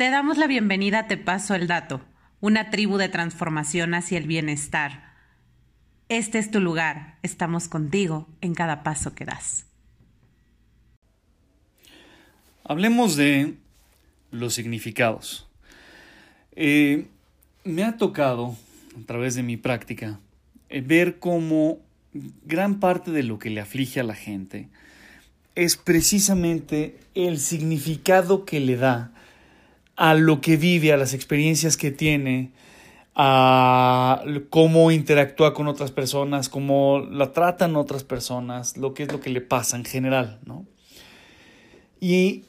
Te damos la bienvenida Te Paso el Dato, una tribu de transformación hacia el bienestar. Este es tu lugar, estamos contigo en cada paso que das. Hablemos de los significados. Eh, me ha tocado, a través de mi práctica, eh, ver cómo gran parte de lo que le aflige a la gente es precisamente el significado que le da a lo que vive, a las experiencias que tiene, a cómo interactúa con otras personas, cómo la tratan otras personas, lo que es lo que le pasa en general, ¿no? Y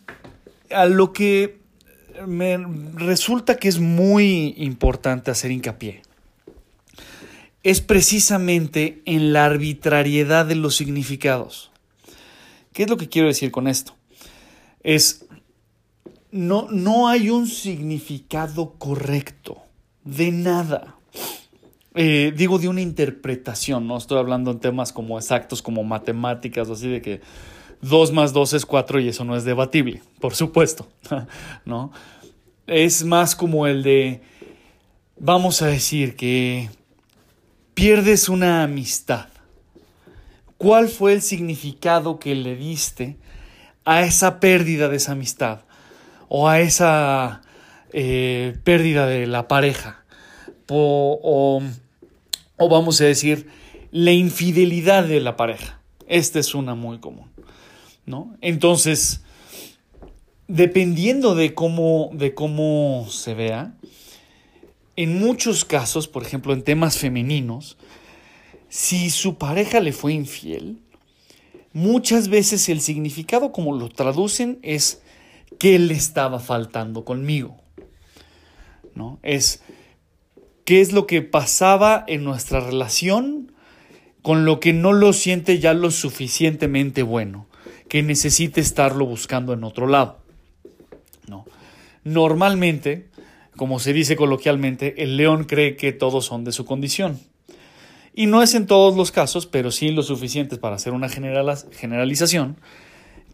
a lo que me resulta que es muy importante hacer hincapié es precisamente en la arbitrariedad de los significados. ¿Qué es lo que quiero decir con esto? Es, no, no hay un significado correcto de nada. Eh, digo de una interpretación, no estoy hablando en temas como exactos, como matemáticas, así de que 2 más 2 es 4 y eso no es debatible, por supuesto, ¿no? Es más como el de, vamos a decir que pierdes una amistad. ¿Cuál fue el significado que le diste a esa pérdida de esa amistad o a esa eh, pérdida de la pareja? O, o vamos a decir, la infidelidad de la pareja. Esta es una muy común. ¿no? Entonces, dependiendo de cómo, de cómo se vea, en muchos casos, por ejemplo, en temas femeninos, si su pareja le fue infiel, muchas veces el significado como lo traducen es que le estaba faltando conmigo. ¿No? Es qué es lo que pasaba en nuestra relación con lo que no lo siente ya lo suficientemente bueno, que necesite estarlo buscando en otro lado. ¿No? Normalmente, como se dice coloquialmente, el león cree que todos son de su condición. Y no es en todos los casos, pero sí lo suficiente para hacer una generalización,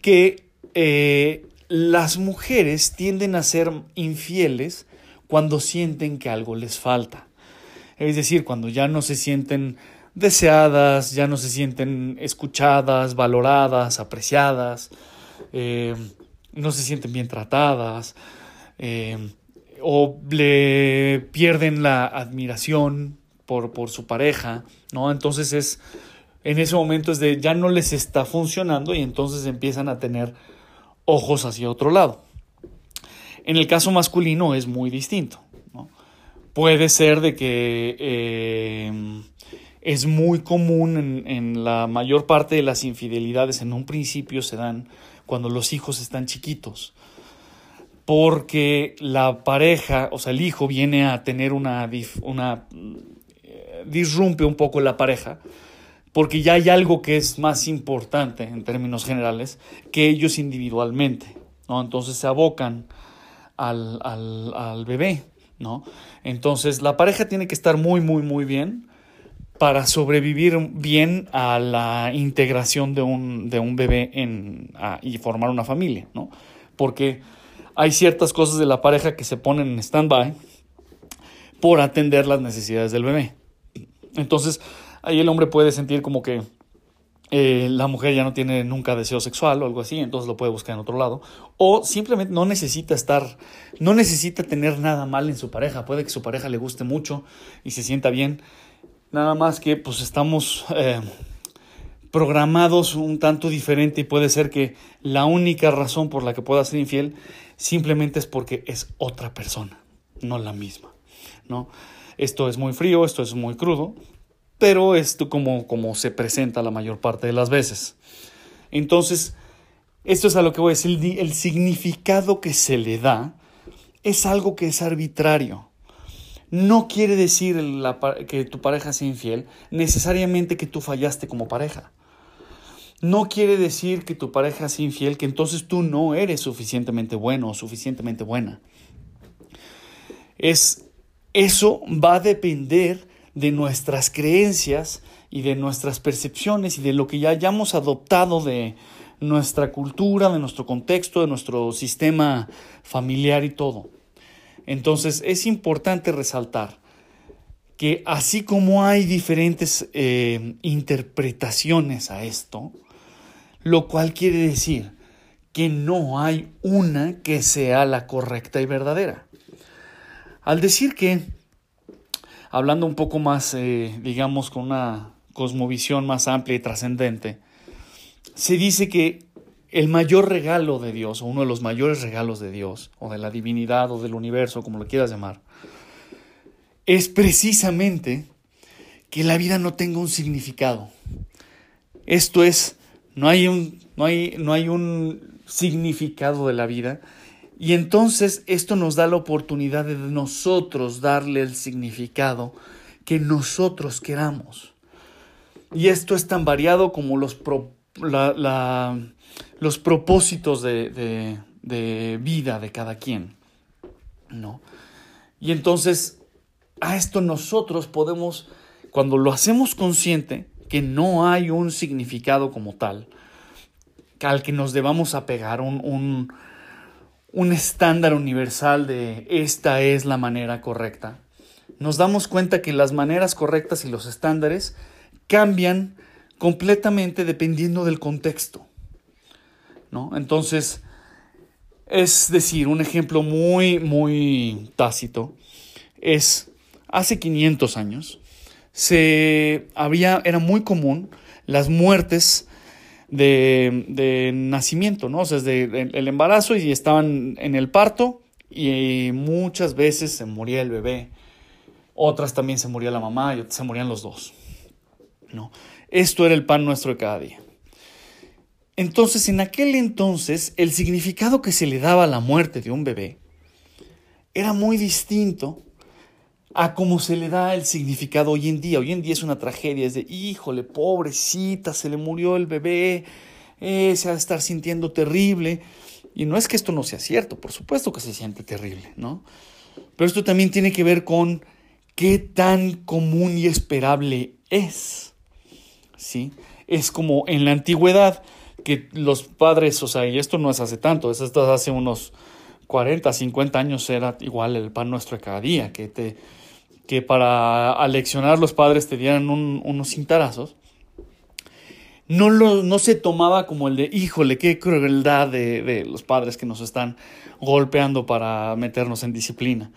que eh, las mujeres tienden a ser infieles cuando sienten que algo les falta. Es decir, cuando ya no se sienten deseadas, ya no se sienten escuchadas, valoradas, apreciadas, eh, no se sienten bien tratadas, eh, o le pierden la admiración por, por, su pareja, ¿no? Entonces es, en ese momento es de ya no les está funcionando y entonces empiezan a tener ojos hacia otro lado. En el caso masculino es muy distinto. Puede ser de que eh, es muy común en, en la mayor parte de las infidelidades en un principio se dan cuando los hijos están chiquitos porque la pareja, o sea, el hijo viene a tener una, una eh, disrumpe un poco la pareja, porque ya hay algo que es más importante en términos generales que ellos individualmente, ¿no? Entonces se abocan al, al, al bebé, ¿no? Entonces la pareja tiene que estar muy, muy, muy bien para sobrevivir bien a la integración de un, de un bebé en, y formar una familia, ¿no? Porque hay ciertas cosas de la pareja que se ponen en stand-by por atender las necesidades del bebé. Entonces, ahí el hombre puede sentir como que eh, la mujer ya no tiene nunca deseo sexual o algo así, entonces lo puede buscar en otro lado. O simplemente no necesita estar, no necesita tener nada mal en su pareja. Puede que su pareja le guste mucho y se sienta bien. Nada más que pues estamos eh, programados un tanto diferente y puede ser que la única razón por la que pueda ser infiel simplemente es porque es otra persona, no la misma, ¿no? Esto es muy frío, esto es muy crudo, pero esto como, como se presenta la mayor parte de las veces. Entonces, esto es a lo que voy a decir, el significado que se le da es algo que es arbitrario. No quiere decir que tu pareja sea infiel necesariamente que tú fallaste como pareja no quiere decir que tu pareja sea infiel, que entonces tú no eres suficientemente bueno o suficientemente buena. Es, eso va a depender de nuestras creencias y de nuestras percepciones y de lo que ya hayamos adoptado de nuestra cultura, de nuestro contexto, de nuestro sistema familiar y todo. Entonces es importante resaltar que así como hay diferentes eh, interpretaciones a esto, lo cual quiere decir que no hay una que sea la correcta y verdadera. Al decir que, hablando un poco más, eh, digamos, con una cosmovisión más amplia y trascendente, se dice que el mayor regalo de Dios, o uno de los mayores regalos de Dios, o de la divinidad, o del universo, como lo quieras llamar, es precisamente que la vida no tenga un significado. Esto es, no hay un, no hay, no hay un significado de la vida. Y entonces esto nos da la oportunidad de nosotros darle el significado que nosotros queramos. Y esto es tan variado como los, los propósitos de, vida de cada quien. ¿no? Y entonces a esto nosotros podemos, cuando lo hacemos consciente, que no hay un significado como tal, al que nos debamos apegar, un, un, un estándar universal de esta es la manera correcta, nos damos cuenta que las maneras correctas y los estándares cambian completamente dependiendo del contexto. ¿no? Entonces, es decir, un ejemplo muy, muy tácito es hace 500 años, se había, era muy común las muertes de, nacimiento, ¿no? O sea, desde el embarazo y estaban en el parto y muchas veces se moría el bebé, otras también se moría la mamá y se morían los dos, ¿no? Esto era el pan nuestro de cada día. Entonces, en aquel entonces, el significado que se le daba a la muerte de un bebé era muy distinto a cómo se le da el significado hoy en día. Hoy en día es una tragedia, es de, híjole, pobrecita, se le murió el bebé, eh, se va a estar sintiendo terrible. Y no es que esto no sea cierto, por supuesto que se siente terrible, ¿no? Pero esto también tiene que ver con qué tan común y esperable es, ¿sí? Es como en la antigüedad que los padres, o sea, y esto no es hace tanto, es hasta hace unos 40, 50 años era igual el pan nuestro de cada día, que te que para aleccionar los padres te dieran unos cintarazos, no, lo, no se tomaba como el de, híjole, qué crueldad de, de los padres que nos están golpeando para meternos en disciplina.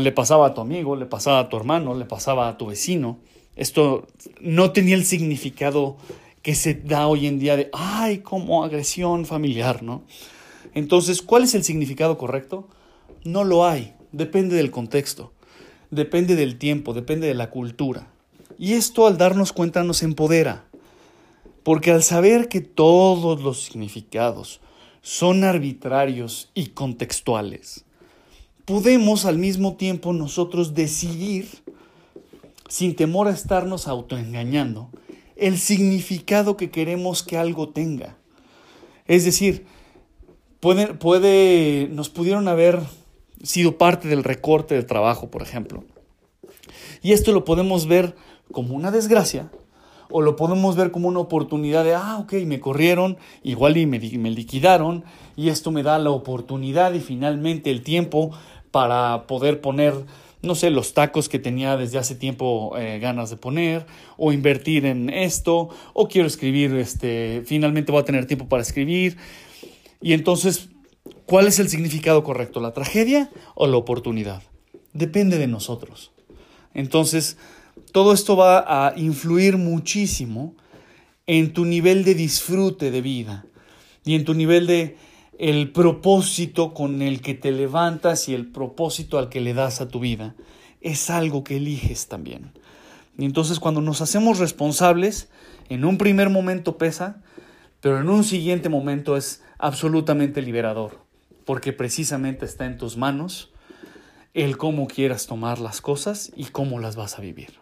Le pasaba a tu amigo, le pasaba a tu hermano, le pasaba a tu vecino. Esto no tenía el significado que se da hoy en día de, ay, como agresión familiar, ¿no? Entonces, ¿cuál es el significado correcto? No lo hay, depende del contexto depende del tiempo, depende de la cultura. Y esto al darnos cuenta nos empodera, porque al saber que todos los significados son arbitrarios y contextuales, podemos al mismo tiempo nosotros decidir, sin temor a estarnos autoengañando, el significado que queremos que algo tenga. Es decir, puede, puede, nos pudieron haber sido parte del recorte del trabajo, por ejemplo. Y esto lo podemos ver como una desgracia o lo podemos ver como una oportunidad de, ah, ok, me corrieron, igual y me, me liquidaron y esto me da la oportunidad y finalmente el tiempo para poder poner, no sé, los tacos que tenía desde hace tiempo eh, ganas de poner o invertir en esto o quiero escribir, este, finalmente voy a tener tiempo para escribir. Y entonces ¿Cuál es el significado correcto? ¿La tragedia o la oportunidad? Depende de nosotros. Entonces, todo esto va a influir muchísimo en tu nivel de disfrute de vida y en tu nivel de el propósito con el que te levantas y el propósito al que le das a tu vida. Es algo que eliges también. Y entonces cuando nos hacemos responsables, en un primer momento pesa, pero en un siguiente momento es absolutamente liberador porque precisamente está en tus manos el cómo quieras tomar las cosas y cómo las vas a vivir.